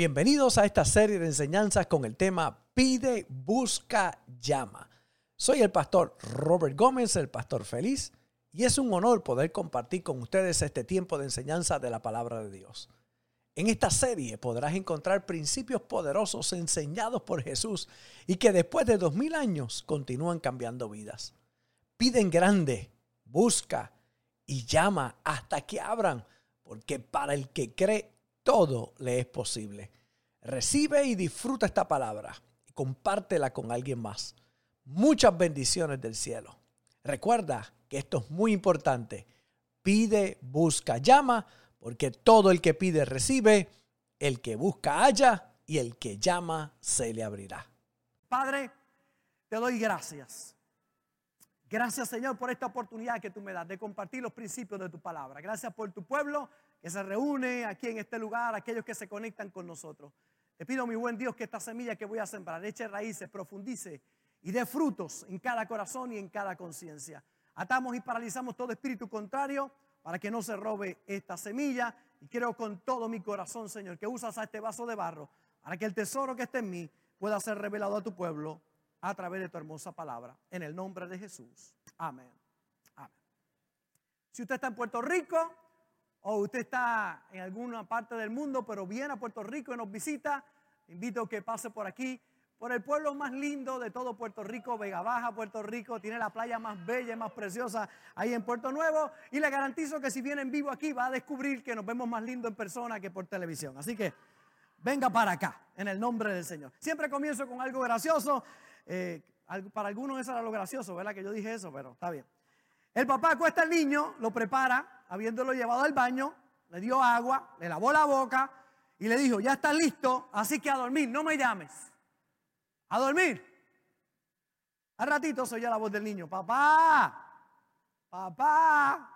Bienvenidos a esta serie de enseñanzas con el tema Pide, Busca, Llama. Soy el pastor Robert Gómez, el pastor feliz, y es un honor poder compartir con ustedes este tiempo de enseñanza de la palabra de Dios. En esta serie podrás encontrar principios poderosos enseñados por Jesús y que después de dos mil años continúan cambiando vidas. Pide en grande, busca y llama hasta que abran, porque para el que cree todo le es posible. Recibe y disfruta esta palabra y compártela con alguien más. Muchas bendiciones del cielo. Recuerda que esto es muy importante. Pide, busca, llama, porque todo el que pide recibe, el que busca halla y el que llama se le abrirá. Padre, te doy gracias. Gracias Señor por esta oportunidad que tú me das de compartir los principios de tu palabra. Gracias por tu pueblo que se reúne aquí en este lugar, aquellos que se conectan con nosotros. Te pido, mi buen Dios, que esta semilla que voy a sembrar eche raíces, profundice y dé frutos en cada corazón y en cada conciencia. Atamos y paralizamos todo espíritu contrario para que no se robe esta semilla. Y quiero con todo mi corazón, Señor, que usas a este vaso de barro para que el tesoro que esté en mí pueda ser revelado a tu pueblo a través de tu hermosa palabra. En el nombre de Jesús. Amén. Amén. Si usted está en Puerto Rico, o usted está en alguna parte del mundo, pero viene a Puerto Rico y nos visita, invito a que pase por aquí, por el pueblo más lindo de todo Puerto Rico, Vega Baja, Puerto Rico, tiene la playa más bella y más preciosa ahí en Puerto Nuevo, y le garantizo que si viene en vivo aquí va a descubrir que nos vemos más lindo en persona que por televisión. Así que venga para acá, en el nombre del Señor. Siempre comienzo con algo gracioso, eh, para algunos eso era lo gracioso, ¿verdad? Que yo dije eso, pero está bien. El papá acuesta al niño, lo prepara, habiéndolo llevado al baño, le dio agua, le lavó la boca y le dijo, ya está listo, así que a dormir, no me llames. A dormir. Al ratito se oye la voz del niño, papá, papá.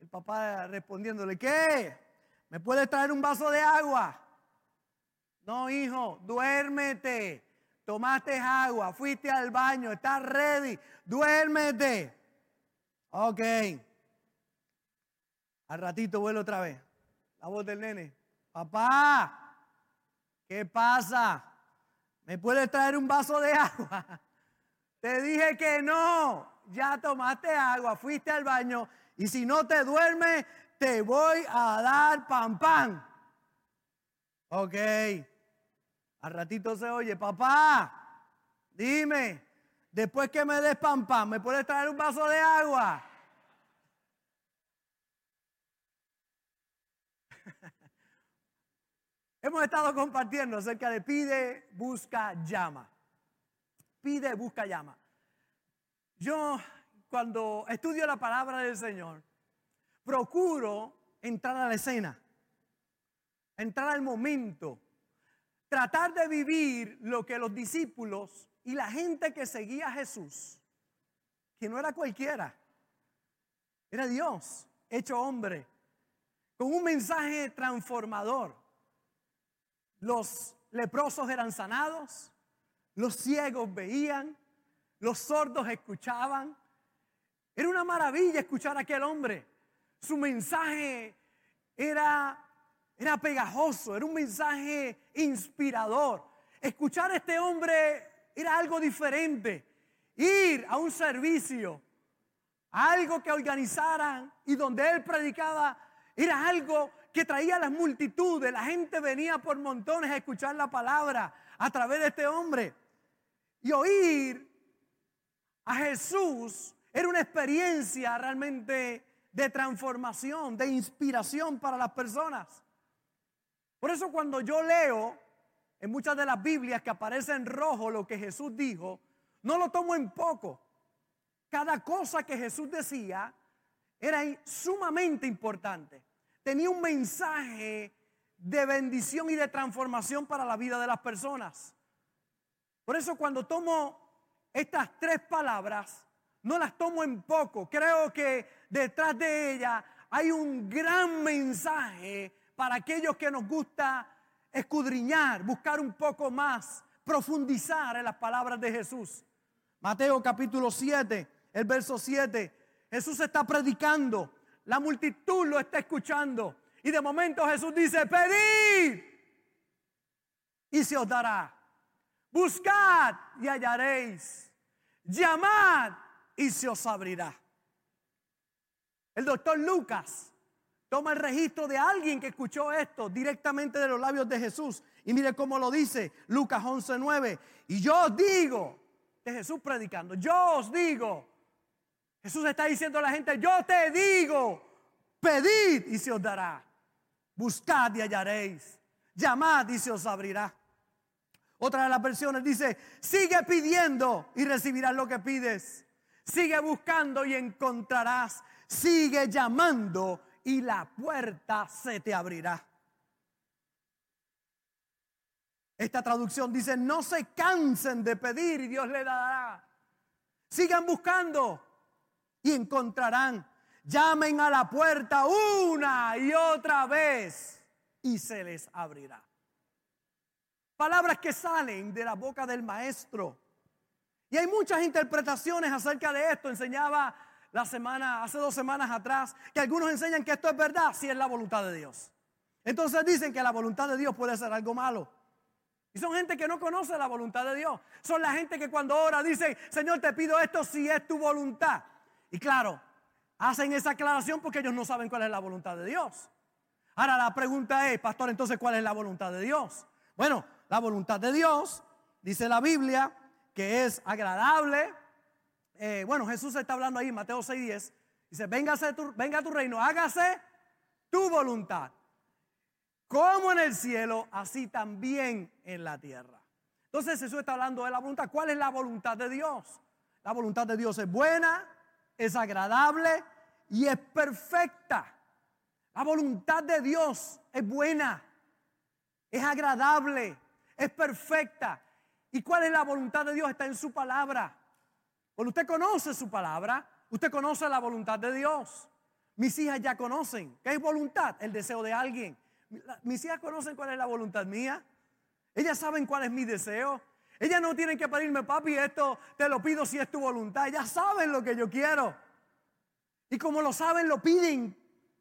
El papá respondiéndole, ¿qué? ¿Me puedes traer un vaso de agua? No, hijo, duérmete. Tomaste agua, fuiste al baño, estás ready, duérmete. Ok. Al ratito vuelve otra vez. La voz del nene. Papá, ¿qué pasa? ¿Me puedes traer un vaso de agua? Te dije que no. Ya tomaste agua, fuiste al baño y si no te duermes, te voy a dar pan pan. Ok. Al ratito se oye, papá, dime, después que me des pan pan, ¿me puedes traer un vaso de agua? Hemos estado compartiendo acerca de pide, busca, llama. Pide, busca, llama. Yo cuando estudio la palabra del Señor, procuro entrar a la escena, entrar al momento, tratar de vivir lo que los discípulos y la gente que seguía a Jesús, que no era cualquiera, era Dios, hecho hombre, con un mensaje transformador los leprosos eran sanados, los ciegos veían, los sordos escuchaban. Era una maravilla escuchar a aquel hombre. Su mensaje era, era pegajoso, era un mensaje inspirador. Escuchar a este hombre era algo diferente. Ir a un servicio, a algo que organizaran y donde él predicaba, era algo que traía las multitudes. La gente venía por montones a escuchar la palabra a través de este hombre. Y oír a Jesús era una experiencia realmente de transformación, de inspiración para las personas. Por eso cuando yo leo en muchas de las Biblias que aparece en rojo lo que Jesús dijo, no lo tomo en poco. Cada cosa que Jesús decía era sumamente importante tenía un mensaje de bendición y de transformación para la vida de las personas. Por eso cuando tomo estas tres palabras, no las tomo en poco. Creo que detrás de ellas hay un gran mensaje para aquellos que nos gusta escudriñar, buscar un poco más, profundizar en las palabras de Jesús. Mateo capítulo 7, el verso 7. Jesús está predicando la multitud lo está escuchando. Y de momento Jesús dice, pedid. y se os dará. Buscad y hallaréis. Llamad y se os abrirá. El doctor Lucas toma el registro de alguien que escuchó esto directamente de los labios de Jesús. Y mire cómo lo dice Lucas 11:9. Y yo os digo, de Jesús predicando, yo os digo, Jesús está diciendo a la gente, yo te digo, pedid y se os dará. Buscad y hallaréis. Llamad y se os abrirá. Otra de las versiones dice, sigue pidiendo y recibirás lo que pides. Sigue buscando y encontrarás. Sigue llamando y la puerta se te abrirá. Esta traducción dice, no se cansen de pedir y Dios le dará. Sigan buscando y encontrarán. Llamen a la puerta una y otra vez y se les abrirá. Palabras que salen de la boca del maestro. Y hay muchas interpretaciones acerca de esto. Enseñaba la semana, hace dos semanas atrás, que algunos enseñan que esto es verdad si es la voluntad de Dios. Entonces dicen que la voluntad de Dios puede ser algo malo. Y son gente que no conoce la voluntad de Dios. Son la gente que cuando ora dice, Señor, te pido esto si es tu voluntad. Y claro, hacen esa aclaración porque ellos no saben cuál es la voluntad de Dios. Ahora la pregunta es, pastor, entonces, ¿cuál es la voluntad de Dios? Bueno, la voluntad de Dios, dice la Biblia, que es agradable. Eh, bueno, Jesús está hablando ahí, Mateo 6:10. Dice, venga a tu reino, hágase tu voluntad. Como en el cielo, así también en la tierra. Entonces Jesús está hablando de la voluntad. ¿Cuál es la voluntad de Dios? La voluntad de Dios es buena, es agradable y es perfecta. La voluntad de Dios es buena, es agradable, es perfecta. ¿Y cuál es la voluntad de Dios? Está en su palabra. Cuando usted conoce su palabra, usted conoce la voluntad de Dios. Mis hijas ya conocen. ¿Qué es voluntad? El deseo de alguien. Mis hijas conocen cuál es la voluntad mía. Ellas saben cuál es mi deseo. Ellas no tienen que pedirme, papi, esto te lo pido si es tu voluntad. Ellas saben lo que yo quiero. Y como lo saben, lo piden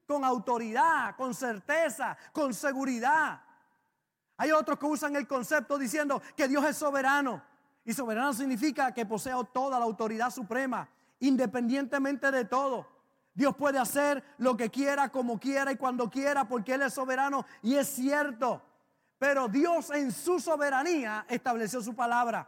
con autoridad, con certeza, con seguridad. Hay otros que usan el concepto diciendo que Dios es soberano. Y soberano significa que posee toda la autoridad suprema, independientemente de todo. Dios puede hacer lo que quiera, como quiera y cuando quiera, porque Él es soberano y es cierto. Pero Dios en su soberanía estableció su palabra.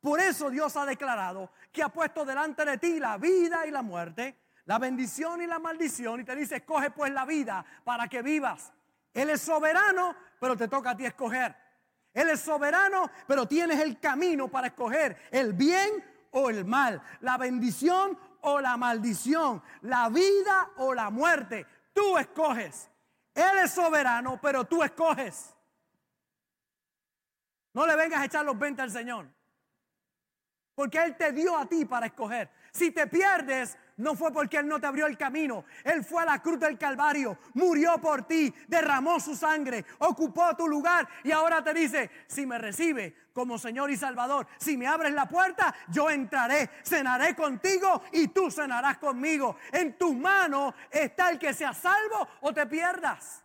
Por eso Dios ha declarado que ha puesto delante de ti la vida y la muerte, la bendición y la maldición, y te dice, escoge pues la vida para que vivas. Él es soberano, pero te toca a ti escoger. Él es soberano, pero tienes el camino para escoger el bien o el mal, la bendición o la maldición, la vida o la muerte. Tú escoges. Él es soberano, pero tú escoges. No le vengas a echar los 20 al Señor. Porque Él te dio a ti para escoger. Si te pierdes, no fue porque Él no te abrió el camino. Él fue a la cruz del Calvario, murió por ti, derramó su sangre, ocupó tu lugar y ahora te dice, si me recibe como Señor y Salvador, si me abres la puerta, yo entraré, cenaré contigo y tú cenarás conmigo. En tus manos está el que sea salvo o te pierdas.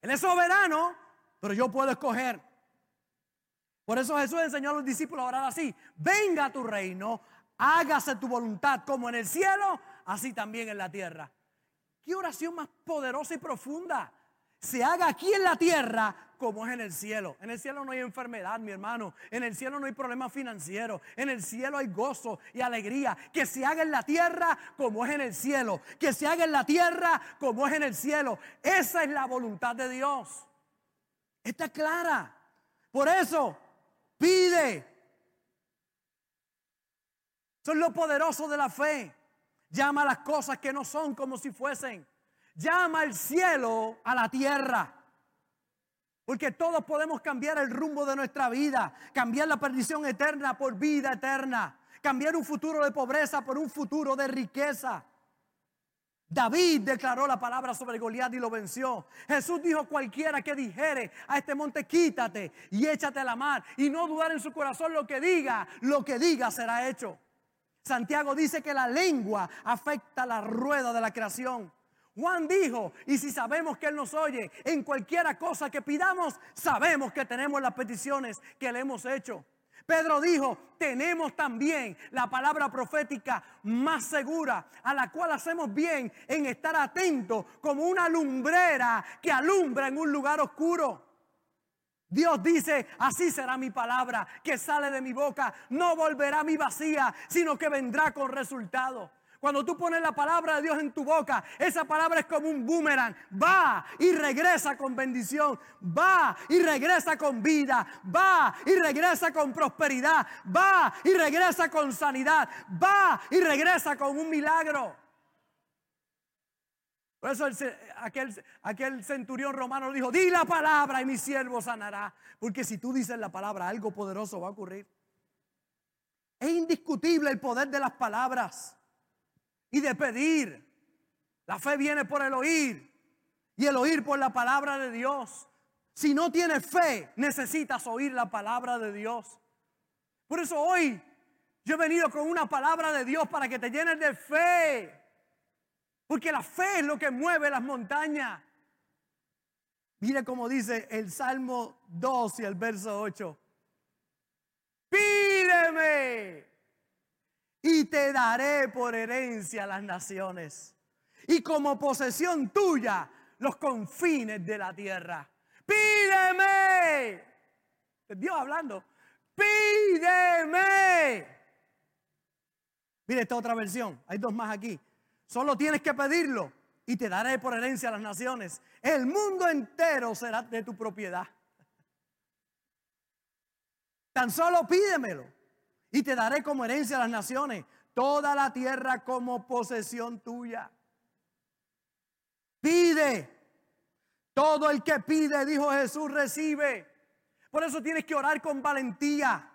Él es soberano, pero yo puedo escoger. Por eso Jesús enseñó a los discípulos a orar así. Venga a tu reino, hágase tu voluntad como en el cielo, así también en la tierra. Qué oración más poderosa y profunda. Se haga aquí en la tierra como es en el cielo. En el cielo no hay enfermedad, mi hermano. En el cielo no hay problemas financieros. En el cielo hay gozo y alegría. Que se haga en la tierra como es en el cielo. Que se haga en la tierra como es en el cielo. Esa es la voluntad de Dios. Está clara. Por eso, pide, son lo poderoso de la fe. Llama a las cosas que no son como si fuesen. Llama el cielo a la tierra. Porque todos podemos cambiar el rumbo de nuestra vida, cambiar la perdición eterna por vida eterna, cambiar un futuro de pobreza por un futuro de riqueza. David declaró la palabra sobre Goliat y lo venció. Jesús dijo cualquiera que dijere a este monte quítate y échate a la mar y no dudar en su corazón lo que diga, lo que diga será hecho. Santiago dice que la lengua afecta la rueda de la creación. Juan dijo, y si sabemos que Él nos oye, en cualquiera cosa que pidamos, sabemos que tenemos las peticiones que le hemos hecho. Pedro dijo, tenemos también la palabra profética más segura, a la cual hacemos bien en estar atentos como una lumbrera que alumbra en un lugar oscuro. Dios dice, así será mi palabra que sale de mi boca, no volverá a mi vacía, sino que vendrá con resultado. Cuando tú pones la palabra de Dios en tu boca, esa palabra es como un boomerang. Va y regresa con bendición. Va y regresa con vida. Va y regresa con prosperidad. Va y regresa con sanidad. Va y regresa con un milagro. Por eso aquel, aquel centurión romano dijo, di la palabra y mi siervo sanará. Porque si tú dices la palabra, algo poderoso va a ocurrir. Es indiscutible el poder de las palabras y de pedir. La fe viene por el oír y el oír por la palabra de Dios. Si no tienes fe, necesitas oír la palabra de Dios. Por eso hoy yo he venido con una palabra de Dios para que te llenes de fe. Porque la fe es lo que mueve las montañas. Mire cómo dice el Salmo 2 y el verso 8. Pídeme y te daré por herencia las naciones y como posesión tuya los confines de la tierra. Pídeme. Dios hablando. Pídeme. Mire esta otra versión. Hay dos más aquí. Solo tienes que pedirlo y te daré por herencia las naciones. El mundo entero será de tu propiedad. Tan solo pídemelo y te daré como herencia a las naciones, toda la tierra como posesión tuya. Pide. Todo el que pide, dijo Jesús, recibe. Por eso tienes que orar con valentía.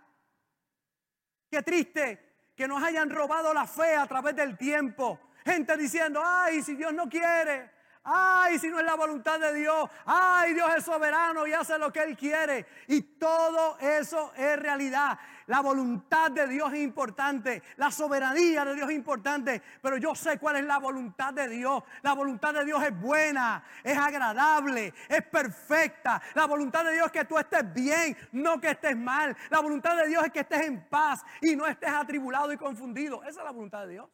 Qué triste que nos hayan robado la fe a través del tiempo. Gente diciendo, ay, si Dios no quiere, Ay, si no es la voluntad de Dios. Ay, Dios es soberano y hace lo que Él quiere. Y todo eso es realidad. La voluntad de Dios es importante. La soberanía de Dios es importante. Pero yo sé cuál es la voluntad de Dios. La voluntad de Dios es buena, es agradable, es perfecta. La voluntad de Dios es que tú estés bien, no que estés mal. La voluntad de Dios es que estés en paz y no estés atribulado y confundido. Esa es la voluntad de Dios.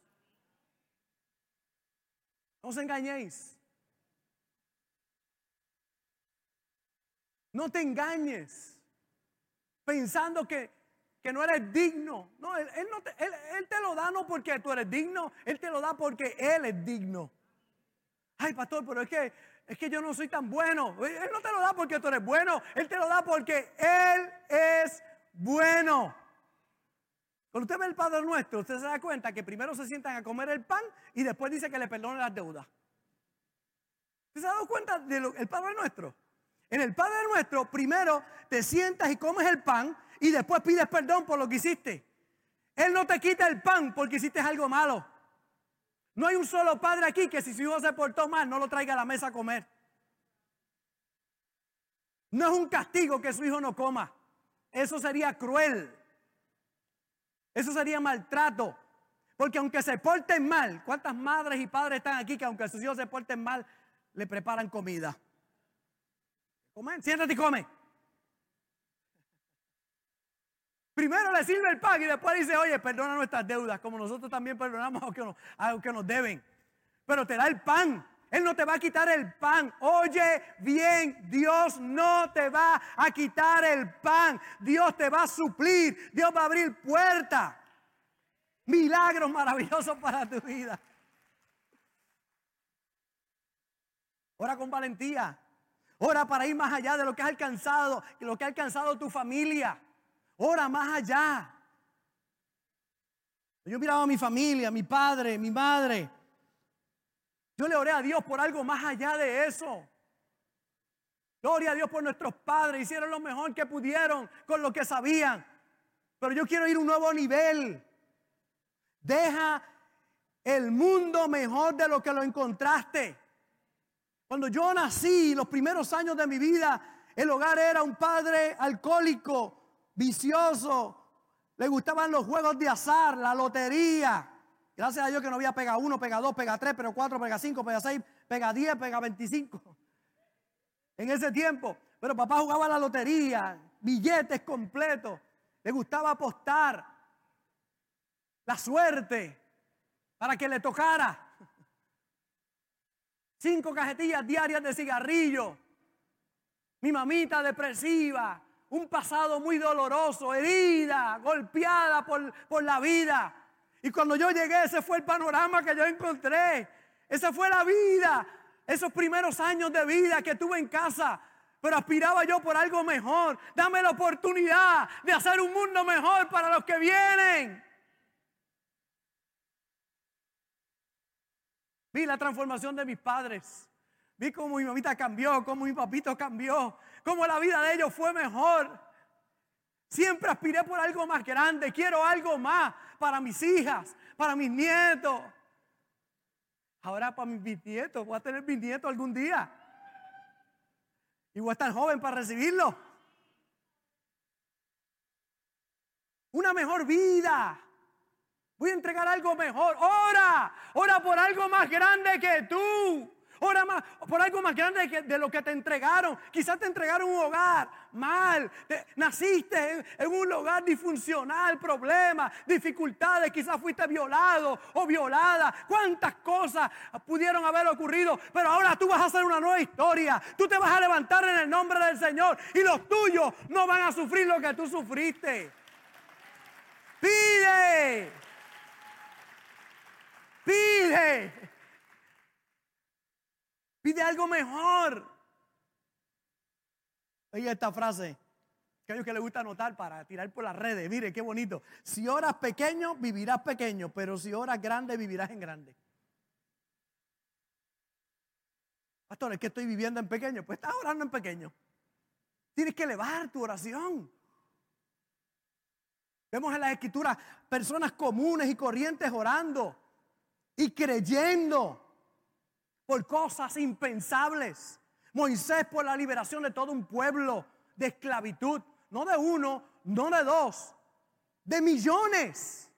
No os engañéis. No te engañes pensando que, no eres digno. No, él, te, lo da no porque tú eres digno, Él te lo da porque Él es digno. Ay, pastor, pero es que, es que yo no soy tan bueno. Él no te lo da porque tú eres bueno, Él te lo da porque Él es bueno. Cuando usted ve el Padre Nuestro, usted se da cuenta que primero se sientan a comer el pan y después dice que le perdone las deudas. ¿Usted se ha dado cuenta del Padre Nuestro? En el Padre Nuestro, primero te sientas y comes el pan y después pides perdón por lo que hiciste. Él no te quita el pan porque hiciste algo malo. No hay un solo padre aquí que si su hijo se portó mal no lo traiga a la mesa a comer. No es un castigo que su hijo no coma. Eso sería cruel. Eso sería maltrato. Porque aunque se porten mal, ¿cuántas madres y padres están aquí que aunque sus hijos se porten mal, le preparan comida? Comen, siéntate y come. Primero le sirve el pan y después dice, oye, perdona nuestras deudas, como nosotros también perdonamos a los que nos, deben. Pero te da el pan. Él no te va a quitar el pan. Oye bien, Dios no te va a quitar el pan. Dios te va a suplir. Dios va a abrir puertas. Milagros maravillosos para tu vida. Ora con valentía. Ora para ir más allá de lo que has alcanzado, de lo que ha alcanzado tu familia. Ora más allá. Yo miraba a mi familia, mi padre, mi madre. Yo le oré a Dios por algo más allá de eso. Gloria a Dios por nuestros padres. Hicieron lo mejor que pudieron con lo que sabían. Pero yo quiero ir a un nuevo nivel. Deja el mundo mejor de lo que lo encontraste. Cuando yo nací, los primeros años de mi vida, el hogar era un padre alcohólico, vicioso, le gustaban los juegos de azar, la lotería. Gracias a Dios que no había pega 1, pega 2, pega 3, pega 4, pega 5, pega 6, pega 10, pega 25. En ese tiempo. Pero papá jugaba la lotería, billetes completos. Le gustaba apostar. La suerte para que le tocara. Cinco cajetillas diarias de cigarrillo. Mi mamita depresiva. Un pasado muy doloroso, herida, golpeada por, por la vida. Y cuando yo llegué, ese fue el panorama que yo encontré. Esa fue la vida. Esos primeros años de vida que tuve en casa. Pero aspiraba yo por algo mejor. Dame la oportunidad de hacer un mundo mejor para los que vienen. Vi la transformación de mis padres. Vi cómo mi mamita cambió, cómo mi papito cambió, cómo la vida de ellos fue mejor. Siempre aspiré por algo más grande. Quiero algo más para mis hijas, para mis nietos. Ahora para mis bisnietos. Voy a tener bisnietos algún día. Y voy a estar joven para recibirlo. Una mejor vida. Voy a entregar algo mejor. Ora, ora por algo más grande que tú. Ora más, por algo más grande de lo que te entregaron. Quizás te entregaron un hogar mal. naciste en, un hogar disfuncional, problemas, dificultades. Quizás fuiste violado o violada. ¿Cuántas cosas pudieron haber ocurrido? Pero ahora tú vas a hacer una nueva historia. Tú te vas a levantar en el nombre del Señor. Y los tuyos no van a sufrir lo que tú sufriste. Pide. Pide. Pide algo mejor. Oye esta frase. Que a que le gusta anotar para tirar por las redes. Mire, qué bonito. Si oras pequeño, vivirás pequeño. Pero si oras grande, vivirás en grande. Pastor, es que estoy viviendo en pequeño. Pues estás orando en pequeño. Tienes que elevar tu oración. Vemos en las escrituras personas comunes y corrientes orando y creyendo por cosas impensables. Moisés por la liberación de todo un pueblo de esclavitud, no de uno, no de dos, de millones.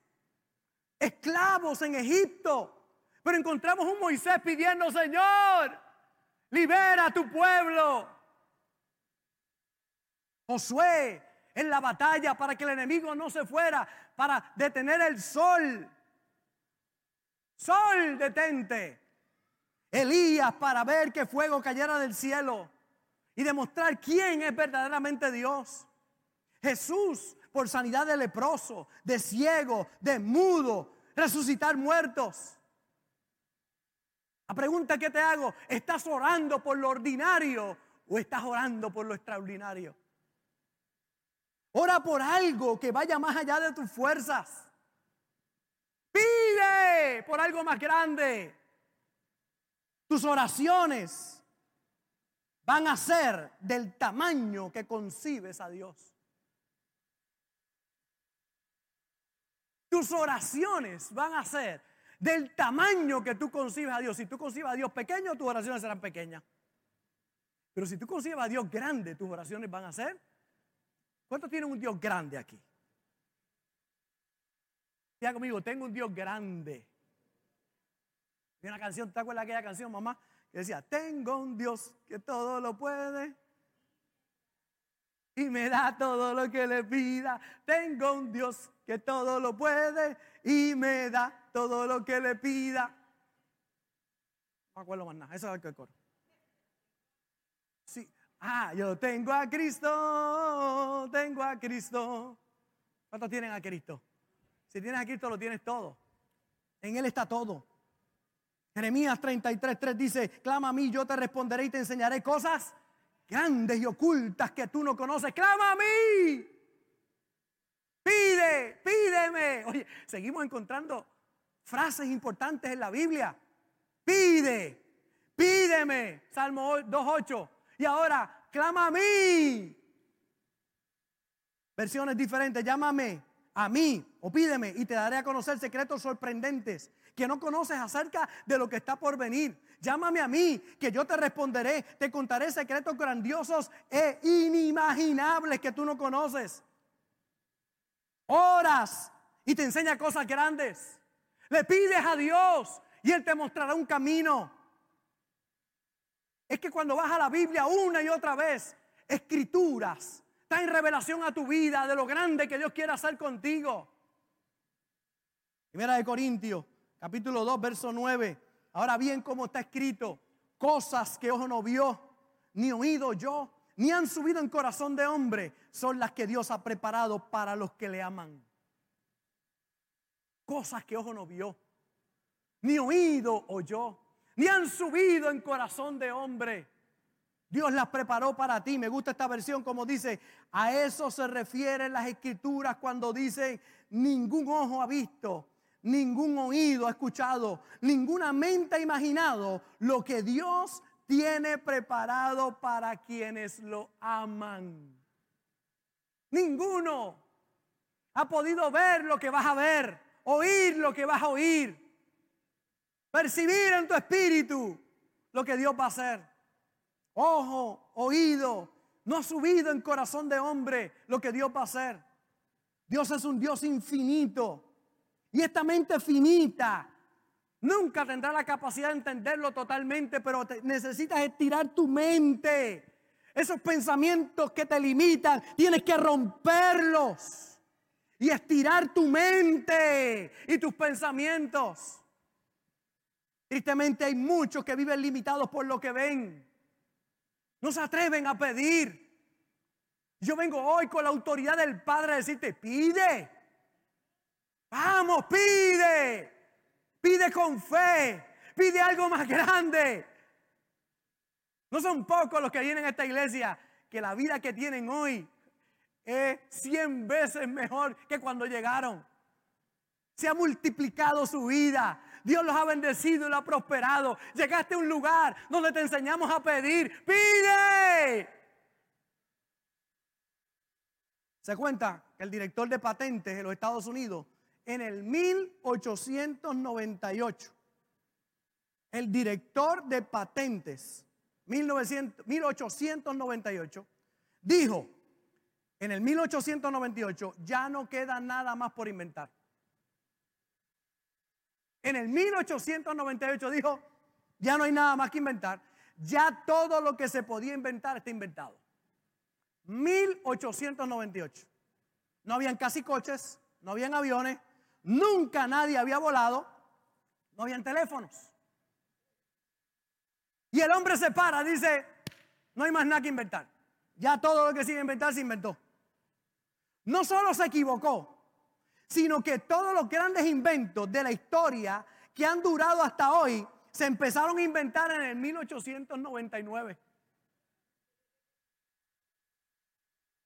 Esclavos en Egipto. Pero encontramos un Moisés pidiendo, Señor, libera a tu pueblo. Josué en la batalla para que el enemigo no se fuera, para detener el sol. Sol, detente. Elías para ver que fuego cayera del cielo y demostrar quién es verdaderamente Dios. Jesús por sanidad de leproso, de ciego, de mudo, resucitar muertos. La pregunta que te hago, ¿estás orando por lo ordinario o estás orando por lo extraordinario? Ora por algo que vaya más allá de tus fuerzas. Pide por algo más grande. Tus oraciones van a ser del tamaño que concibes a Dios. Tus oraciones van a ser del tamaño que tú concibes a Dios. Si tú concibes a Dios pequeño, tus oraciones serán pequeñas. Pero si tú concibes a Dios grande, tus oraciones van a ser. ¿Cuántos tienen un Dios grande aquí? Conmigo, tengo un Dios grande. Y una canción, ¿te acuerdas de aquella canción, mamá? Que decía, tengo un Dios que todo lo puede y me da todo lo que le pida. Tengo un Dios que todo lo puede y me da todo lo que le pida. No me acuerdo más nada, eso es el coro. Sí. Ah, yo tengo a Cristo, tengo a Cristo. ¿Cuántos tienen a Cristo? Si tienes a Cristo, lo tienes todo. En Él está todo. Jeremías 33, 3 dice, clama a mí, yo te responderé y te enseñaré cosas grandes y ocultas que tú no conoces. Clama a mí. Pide, pídeme. Oye, seguimos encontrando frases importantes en la Biblia. Pide, pídeme. Salmo 2.8. Y ahora, clama a mí. Versiones diferentes, llámame a mí o pídeme y te daré a conocer secretos sorprendentes que no conoces acerca de lo que está por venir. Llámame a mí, que yo te responderé, te contaré secretos grandiosos e inimaginables que tú no conoces. Oras y te enseña cosas grandes. Le pides a Dios y Él te mostrará un camino. Es que cuando vas a la Biblia una y otra vez, escrituras, en revelación a tu vida de lo grande que Dios quiere hacer contigo. Primera de Corintios, capítulo 2, verso 9. Ahora bien, como está escrito, cosas que ojo no vio, ni oído yo, ni han subido en corazón de hombre, son las que Dios ha preparado para los que le aman. Cosas que ojo no vio, ni oído oyó, ni han subido en corazón de hombre. Dios las preparó para ti. Me gusta esta versión como dice, a eso se refieren las escrituras cuando dice, ningún ojo ha visto, ningún oído ha escuchado, ninguna mente ha imaginado lo que Dios tiene preparado para quienes lo aman. Ninguno ha podido ver lo que vas a ver, oír lo que vas a oír, percibir en tu espíritu lo que Dios va a hacer. Ojo, oído, no ha subido en corazón de hombre lo que Dios va a hacer. Dios es un Dios infinito. Y esta mente finita nunca tendrá la capacidad de entenderlo totalmente, pero necesitas estirar tu mente. Esos pensamientos que te limitan, tienes que romperlos y estirar tu mente y tus pensamientos. Tristemente hay muchos que viven limitados por lo que ven. No se atreven a pedir. Yo vengo hoy con la autoridad del Padre a decirte, pide. Vamos, pide. Pide con fe. Pide algo más grande. No son pocos los que vienen a esta iglesia que la vida que tienen hoy es cien veces mejor que cuando llegaron. Se ha multiplicado su vida. Dios los ha bendecido y lo ha prosperado. Llegaste a un lugar donde te enseñamos a pedir. Pide. Se cuenta que el director de patentes de los Estados Unidos en el 1898, el director de patentes, 1898, dijo, en el 1898 ya no queda nada más por inventar. En el 1898 dijo, ya no hay nada más que inventar. Ya todo lo que se podía inventar está inventado. 1898. No habían casi coches, no habían aviones, nunca nadie había volado, no habían teléfonos. Y el hombre se para, dice, no hay más nada que inventar. Ya todo lo que se iba a inventar se inventó. No solo se equivocó, sino que todos los grandes inventos de la historia que han durado hasta hoy se empezaron a inventar en el 1899.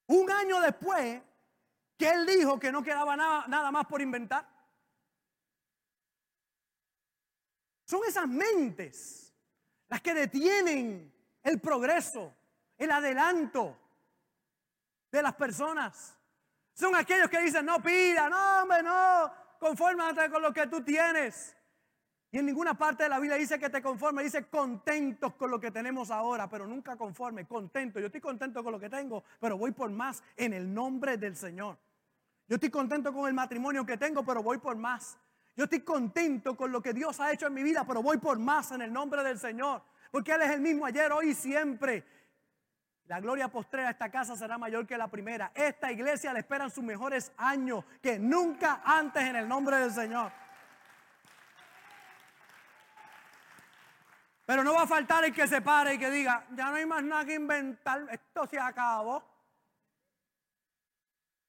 Un año después que él dijo que no quedaba nada, nada más por inventar. Son esas mentes las que detienen el progreso, el adelanto de las personas. Son aquellos que dicen, no pida, no, hombre, no, confórmate con lo que tú tienes. Y en ninguna parte de la Biblia dice que te conforme, dice contentos con lo que tenemos ahora, pero nunca conforme, contento. Yo estoy contento con lo que tengo, pero voy por más en el nombre del Señor. Yo estoy contento con el matrimonio que tengo, pero voy por más. Yo estoy contento con lo que Dios ha hecho en mi vida, pero voy por más en el nombre del Señor. Porque Él es el mismo ayer, hoy y siempre. La gloria postrera de esta casa será mayor que la primera. Esta iglesia le esperan sus mejores años que nunca antes en el nombre del Señor. Pero no va a faltar el que se pare y que diga, ya no hay más nada que inventar, esto se acabó.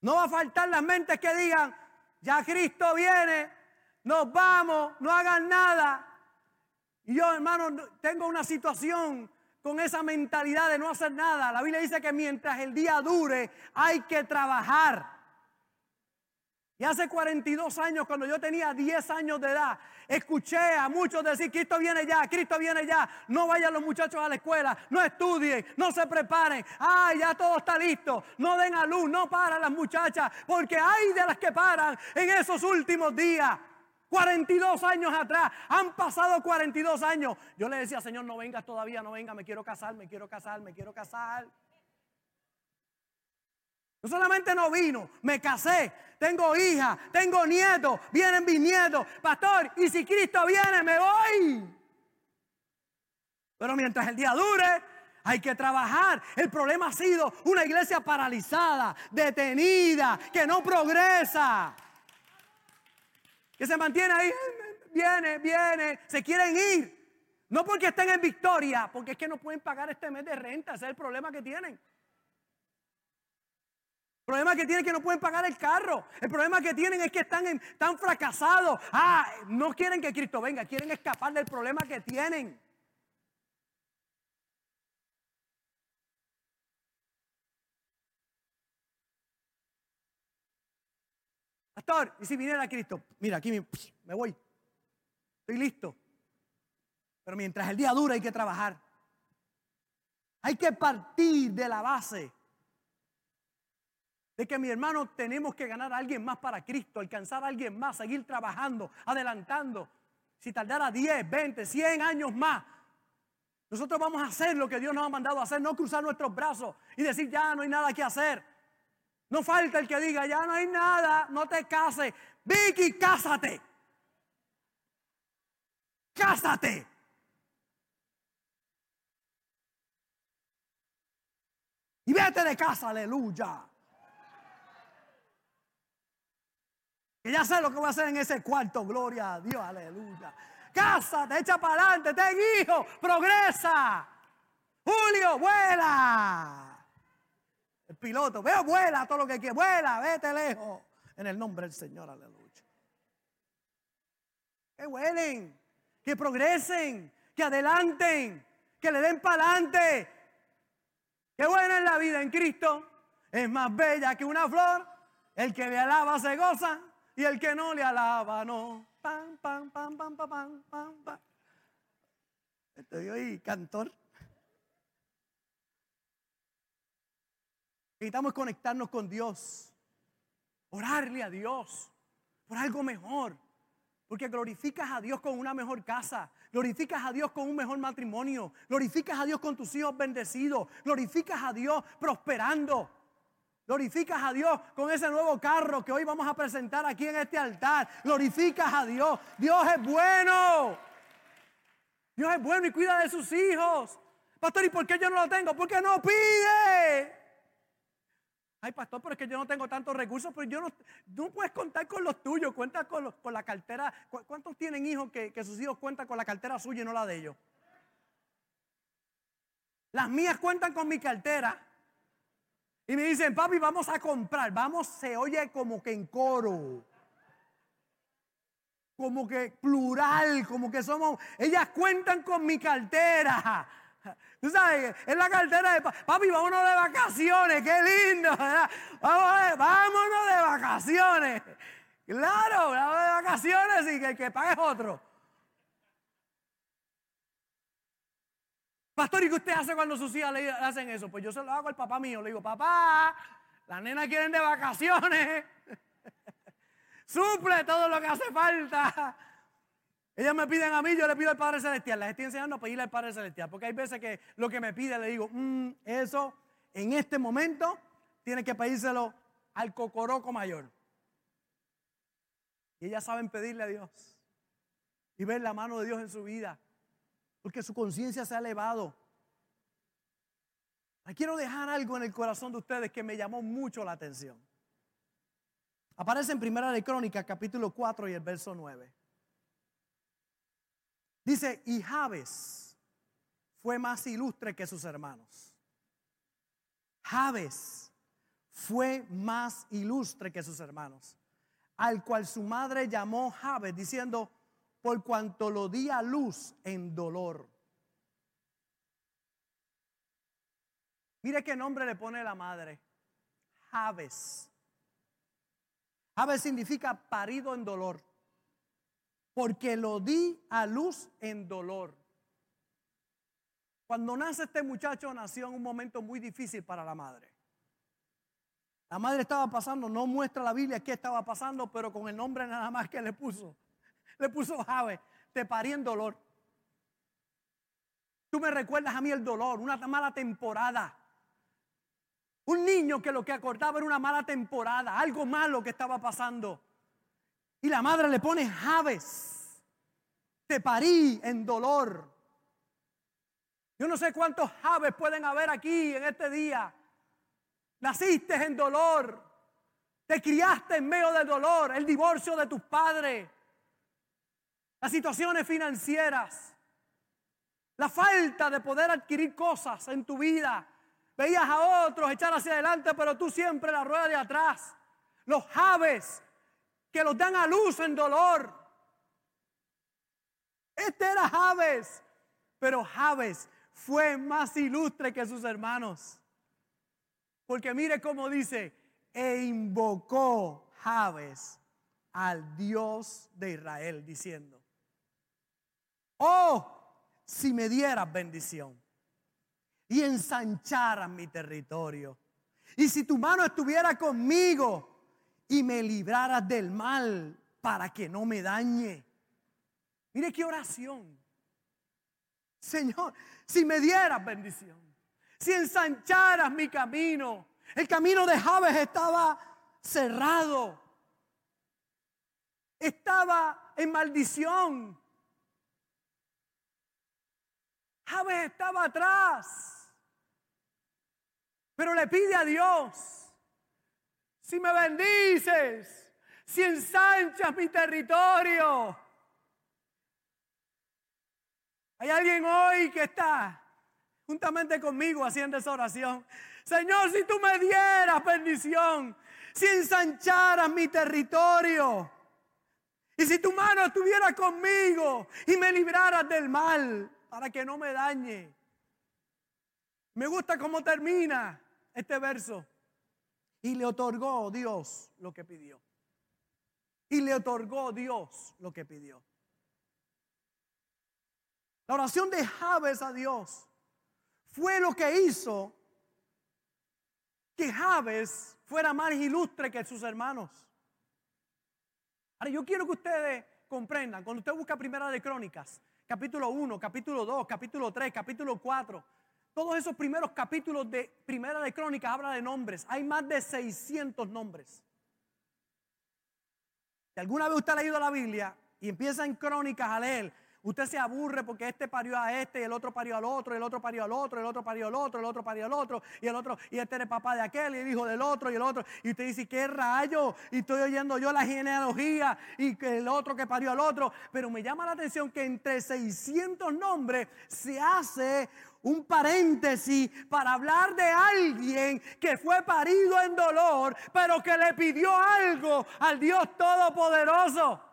No va a faltar las mentes que digan, ya Cristo viene, nos vamos, no hagan nada. Y yo, hermano, tengo una situación con esa mentalidad de no hacer nada. La Biblia dice que mientras el día dure hay que trabajar. Y hace 42 años, cuando yo tenía 10 años de edad, escuché a muchos decir, Cristo viene ya, Cristo viene ya. No vayan los muchachos a la escuela, no estudien, no se preparen. Ay, ya todo está listo. No den a luz, no paran las muchachas, porque hay de las que paran en esos últimos días. 42 años atrás, han pasado 42 años. Yo le decía, Señor, no vengas todavía, no venga, me quiero casar, me quiero casar, me quiero casar. No solamente no vino, me casé, tengo hija, tengo nietos, vienen mis nietos. Pastor, y si Cristo viene, me voy. Pero mientras el día dure, hay que trabajar. El problema ha sido una iglesia paralizada, detenida, que no progresa. Que se mantiene ahí, viene, viene, se quieren ir. No porque estén en victoria, porque es que no pueden pagar este mes de renta, ese es el problema que tienen. El problema que tienen es que no pueden pagar el carro. El problema que tienen es que están, están fracasados. Ah, no quieren que Cristo venga, quieren escapar del problema que tienen. ¿Y si viniera Cristo? Mira, aquí me voy. Estoy listo. Pero mientras el día dura hay que trabajar. Hay que partir de la base de que mi hermano tenemos que ganar a alguien más para Cristo, alcanzar a alguien más, seguir trabajando, adelantando. Si tardara 10, 20, 100 años más, nosotros vamos a hacer lo que Dios nos ha mandado a hacer, no cruzar nuestros brazos y decir ya no hay nada que hacer. No falta el que diga ya no hay nada, no te cases. Vicky, cásate. Cásate. Y vete de casa, aleluya. Que ya sé lo que voy a hacer en ese cuarto, gloria a Dios, aleluya. Cásate, echa para adelante, ten hijo, progresa. Julio, vuela. Piloto, veo, vuela todo lo que quiere, vuela, vete lejos. En el nombre del Señor, aleluya. Que vuelen, que progresen, que adelanten, que le den para adelante. Qué buena es la vida en Cristo. Es más bella que una flor. El que le alaba se goza y el que no le alaba, no. Pam, pam, pam, pam, pam, pam, pam. Estoy hoy cantor. Necesitamos conectarnos con Dios. Orarle a Dios por algo mejor. Porque glorificas a Dios con una mejor casa, glorificas a Dios con un mejor matrimonio, glorificas a Dios con tus hijos bendecidos, glorificas a Dios prosperando. Glorificas a Dios con ese nuevo carro que hoy vamos a presentar aquí en este altar. Glorificas a Dios. Dios es bueno. Dios es bueno y cuida de sus hijos. Pastor, ¿y por qué yo no lo tengo? Porque no pide. Ay, pastor, pero es que yo no tengo tantos recursos, pero yo no, no puedes contar con los tuyos, cuenta con, con la cartera. ¿Cuántos tienen hijos que, que sus hijos cuentan con la cartera suya y no la de ellos? Las mías cuentan con mi cartera. Y me dicen, papi, vamos a comprar. Vamos, se oye como que en coro. Como que plural, como que somos. Ellas cuentan con mi cartera. Tú sabes, es la cartera de papi, vámonos de vacaciones, qué lindo, vámonos de vacaciones. Claro, vámonos de vacaciones y que, que pagues otro. Pastor, ¿y qué usted hace cuando sus hijas le hacen eso? Pues yo se lo hago al papá mío. Le digo, papá, las nenas quieren de vacaciones. Suple todo lo que hace falta. Ellas me piden a mí, yo le pido al Padre Celestial. Les estoy enseñando a pedirle al Padre Celestial. Porque hay veces que lo que me pide le digo, mm, eso en este momento tiene que pedírselo al cocoroco mayor. Y ellas saben pedirle a Dios. Y ver la mano de Dios en su vida porque su conciencia se ha elevado. Quiero dejar algo en el corazón de ustedes que me llamó mucho la atención. Aparece en Primera de Crónicas, capítulo 4 y el verso 9. Dice, y Javes fue más ilustre que sus hermanos. Javes fue más ilustre que sus hermanos, al cual su madre llamó Javes, diciendo, por cuanto lo di a luz en dolor. Mire qué nombre le pone la madre. Javes. Javes significa parido en dolor. Porque lo di a luz en dolor. Cuando nace este muchacho nació en un momento muy difícil para la madre. La madre estaba pasando, no muestra la Biblia qué estaba pasando, pero con el nombre nada más que le puso le puso Jave, te parí en dolor. Tú me recuerdas a mí el dolor, una mala temporada. Un niño que lo que acordaba era una mala temporada, algo malo que estaba pasando. Y la madre le pone Javes. Te parí en dolor. Yo no sé cuántos Javes pueden haber aquí en este día. Naciste en dolor. Te criaste en medio del dolor. El divorcio de tus padres. Las situaciones financieras. La falta de poder adquirir cosas en tu vida. Veías a otros echar hacia adelante, pero tú siempre la rueda de atrás. Los Javes que los dan a luz en dolor. Este era Javes, pero Javes fue más ilustre que sus hermanos. Porque mire cómo dice, e invocó Javes al Dios de Israel, diciendo, oh, si me dieras bendición y ensancharas mi territorio, y si tu mano estuviera conmigo y me libraras del mal para que no me dañe. Mire qué oración. Señor, si me dieras bendición, si ensancharas mi camino, el camino de Javes estaba cerrado, estaba en maldición. Javes estaba atrás, pero le pide a Dios si me bendices, si ensanchas mi territorio. Hay alguien hoy que está juntamente conmigo haciendo esa oración. Señor, si tú me dieras bendición, si ensancharas mi territorio, y si tu mano estuviera conmigo y me libraras del mal para que no me dañe. Me gusta cómo termina este verso. Y le otorgó Dios lo que pidió. Y le otorgó Dios lo que pidió. La oración de Javes a Dios fue lo que hizo que Javes fuera más ilustre que sus hermanos. Ahora yo quiero que ustedes comprendan, cuando usted busca Primera de Crónicas, capítulo 1, capítulo 2, capítulo 3, capítulo 4, todos esos primeros capítulos de Primera de Crónicas habla de nombres. Hay más de 600 nombres. Si alguna vez usted ha leído la Biblia y empieza en Crónicas a leer, usted se aburre porque este parió a este y el otro parió al otro, el otro parió al otro, el otro parió al otro, el otro parió al otro, y el otro, y este era el papá de aquel y el hijo del otro y el otro. Y usted dice, ¿qué rayo? Y estoy oyendo yo la genealogía y el otro que parió al otro. Pero me llama la atención que entre 600 nombres se hace un paréntesis para hablar de alguien que fue parido en dolor, pero que le pidió algo al Dios Todopoderoso.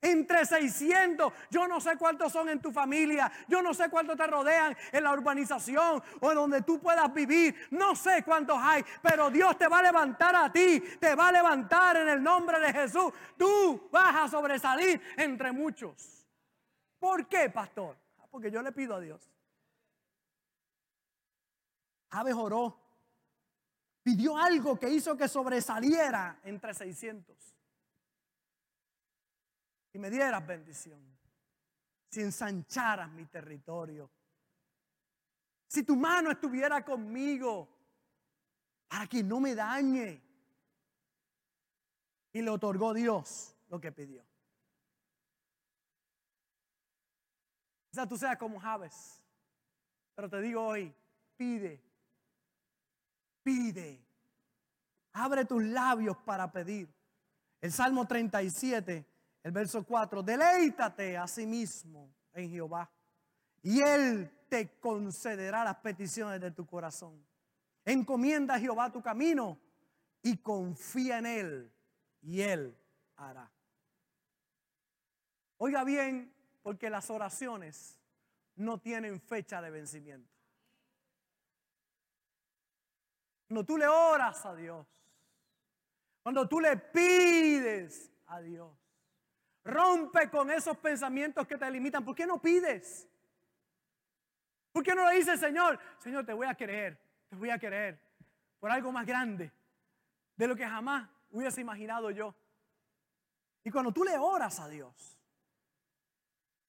Entre 600, yo no sé cuántos son en tu familia, yo no sé cuántos te rodean en la urbanización o en donde tú puedas vivir, no sé cuántos hay, pero Dios te va a levantar a ti, te va a levantar en el nombre de Jesús. Tú vas a sobresalir entre muchos. ¿Por qué, pastor? Porque yo le pido a Dios. Javes oró. Pidió algo que hizo que sobresaliera entre 600. Y me dieras bendición. Si ensancharas mi territorio. Si tu mano estuviera conmigo para que no me dañe. Y le otorgó Dios lo que pidió. sea, tú seas como Javes. Pero te digo hoy, pide pide. Abre tus labios para pedir. El Salmo 37, el verso 4, deleítate a sí mismo en Jehová y Él te concederá las peticiones de tu corazón. Encomienda a Jehová tu camino y confía en Él y Él hará. Oiga bien, porque las oraciones no tienen fecha de vencimiento. Cuando tú le oras a Dios, cuando tú le pides a Dios, rompe con esos pensamientos que te limitan. ¿Por qué no pides? ¿Por qué no le dices, Señor, Señor, te voy a querer, te voy a querer por algo más grande de lo que jamás hubiese imaginado yo? Y cuando tú le oras a Dios,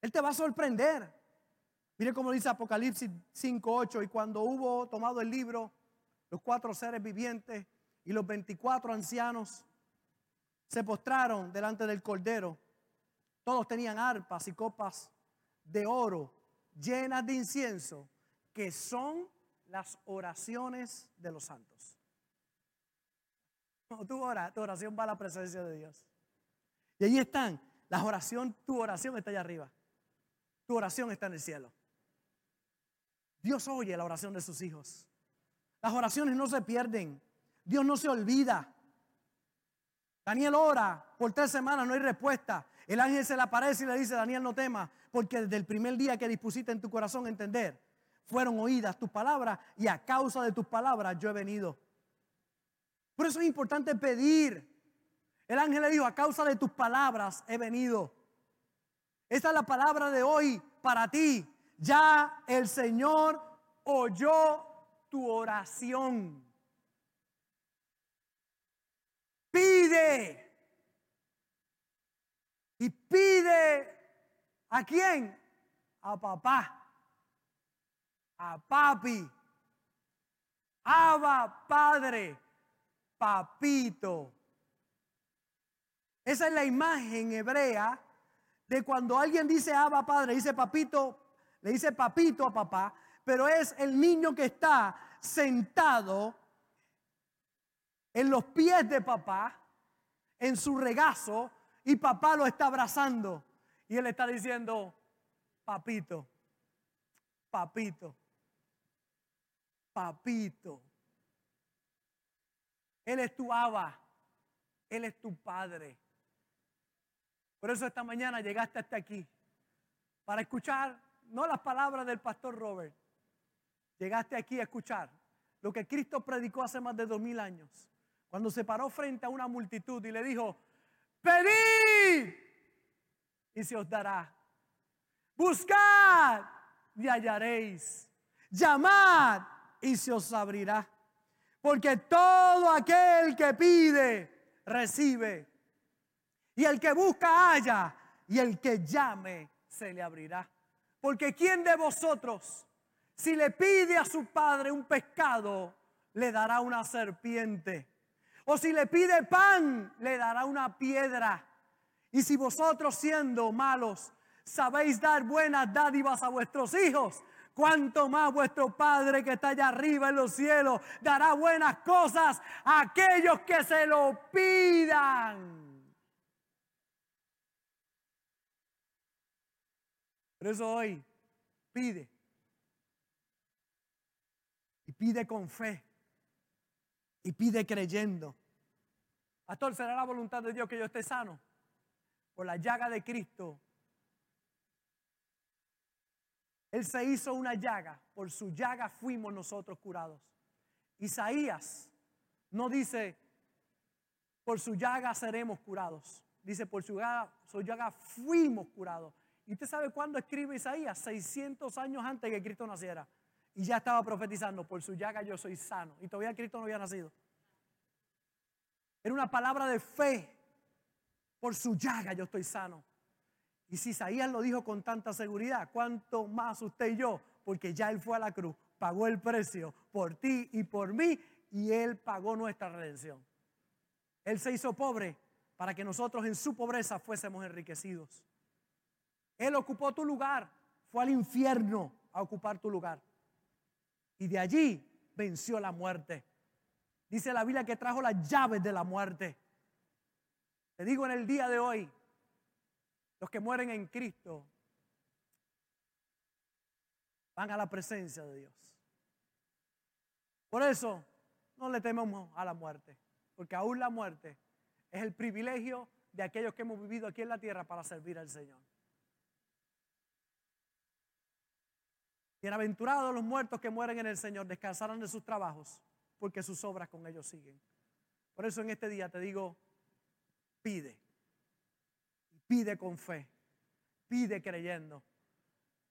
Él te va a sorprender. Mire cómo dice Apocalipsis 5.8, y cuando hubo tomado el libro, los cuatro seres vivientes y los 24 ancianos se postraron delante del Cordero. Todos tenían arpas y copas de oro llenas de incienso, que son las oraciones de los santos. Tú oras, tu oración va a la presencia de Dios. Y allí están, las oración, tu oración está allá arriba. Tu oración está en el cielo. Dios oye la oración de sus hijos. Las oraciones no se pierden. Dios no se olvida. Daniel ora por tres semanas, no hay respuesta. El ángel se le aparece y le dice, Daniel, no temas, porque desde el primer día que dispusiste en tu corazón entender, fueron oídas tus palabras y a causa de tus palabras yo he venido. Por eso es importante pedir. El ángel le dijo, a causa de tus palabras he venido. Esta es la palabra de hoy para ti. Ya el Señor oyó tu oración. Pide. Y pide a quién? A papá. A papi. Abba, padre. Papito. Esa es la imagen hebrea de cuando alguien dice Abba, padre, dice papito, le dice papito a papá, pero es el niño que está sentado en los pies de papá, en su regazo, y papá lo está abrazando. Y él está diciendo, papito, papito, papito. Él es tu aba, Él es tu padre. Por eso esta mañana llegaste hasta aquí, para escuchar no las palabras del pastor Robert, llegaste aquí a escuchar lo que Cristo predicó hace más de dos mil años cuando se paró frente a una multitud y le dijo, pedid y se os dará. Buscad y hallaréis. Llamad y se os abrirá. Porque todo aquel que pide, recibe. Y el que busca, halla. Y el que llame, se le abrirá. Porque ¿quién de vosotros, si le pide a su padre un pescado, le dará una serpiente? O si le pide pan, le dará una piedra. Y si vosotros siendo malos sabéis dar buenas dádivas a vuestros hijos, cuanto más vuestro Padre que está allá arriba en los cielos dará buenas cosas a aquellos que se lo pidan. Por eso hoy pide. Pide con fe y pide creyendo. Pastor, ¿será la voluntad de Dios que yo esté sano? Por la llaga de Cristo. Él se hizo una llaga, por su llaga fuimos nosotros curados. Isaías no dice, por su llaga seremos curados. Dice, por su llaga, su llaga fuimos curados. ¿Y usted sabe cuándo escribe Isaías? 600 años antes que Cristo naciera. Y ya estaba profetizando, por su llaga yo soy sano. Y todavía Cristo no había nacido. Era una palabra de fe. Por su llaga yo estoy sano. Y si Isaías lo dijo con tanta seguridad, ¿cuánto más usted y yo? Porque ya Él fue a la cruz, pagó el precio por ti y por mí y Él pagó nuestra redención. Él se hizo pobre para que nosotros en su pobreza fuésemos enriquecidos. Él ocupó tu lugar, fue al infierno a ocupar tu lugar y de allí venció la muerte. Dice la Biblia que trajo las llaves de la muerte. Te digo en el día de hoy, los que mueren en Cristo van a la presencia de Dios. Por eso no le tememos a la muerte, porque aún la muerte es el privilegio de aquellos que hemos vivido aquí en la tierra para servir al Señor. Bienaventurados los muertos que mueren en el Señor, descansarán de sus trabajos, porque sus obras con ellos siguen. Por eso en este día te digo, pide. Pide con fe. Pide creyendo.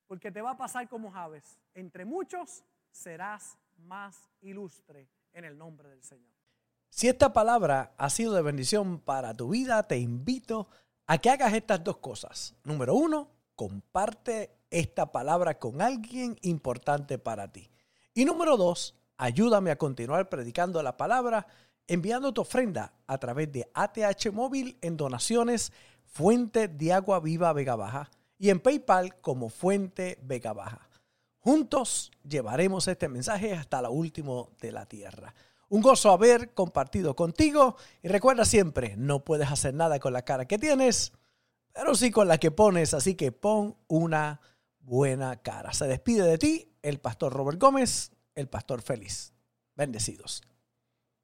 Porque te va a pasar como Javes. Entre muchos serás más ilustre en el nombre del Señor. Si esta palabra ha sido de bendición para tu vida, te invito a que hagas estas dos cosas. Número uno, comparte esta palabra con alguien importante para ti. Y número dos, Ayúdame a continuar predicando la palabra enviando tu ofrenda a través de ATH Móvil en donaciones Fuente de Agua Viva Vega Baja y en PayPal como Fuente Vega Baja. Juntos llevaremos este mensaje hasta lo último de la tierra. Un gozo haber compartido contigo y recuerda siempre, no puedes hacer nada con la cara que tienes, pero sí con la que pones, así que pon una buena cara. Se despide de ti el pastor Robert Gómez, el pastor feliz. Bendecidos.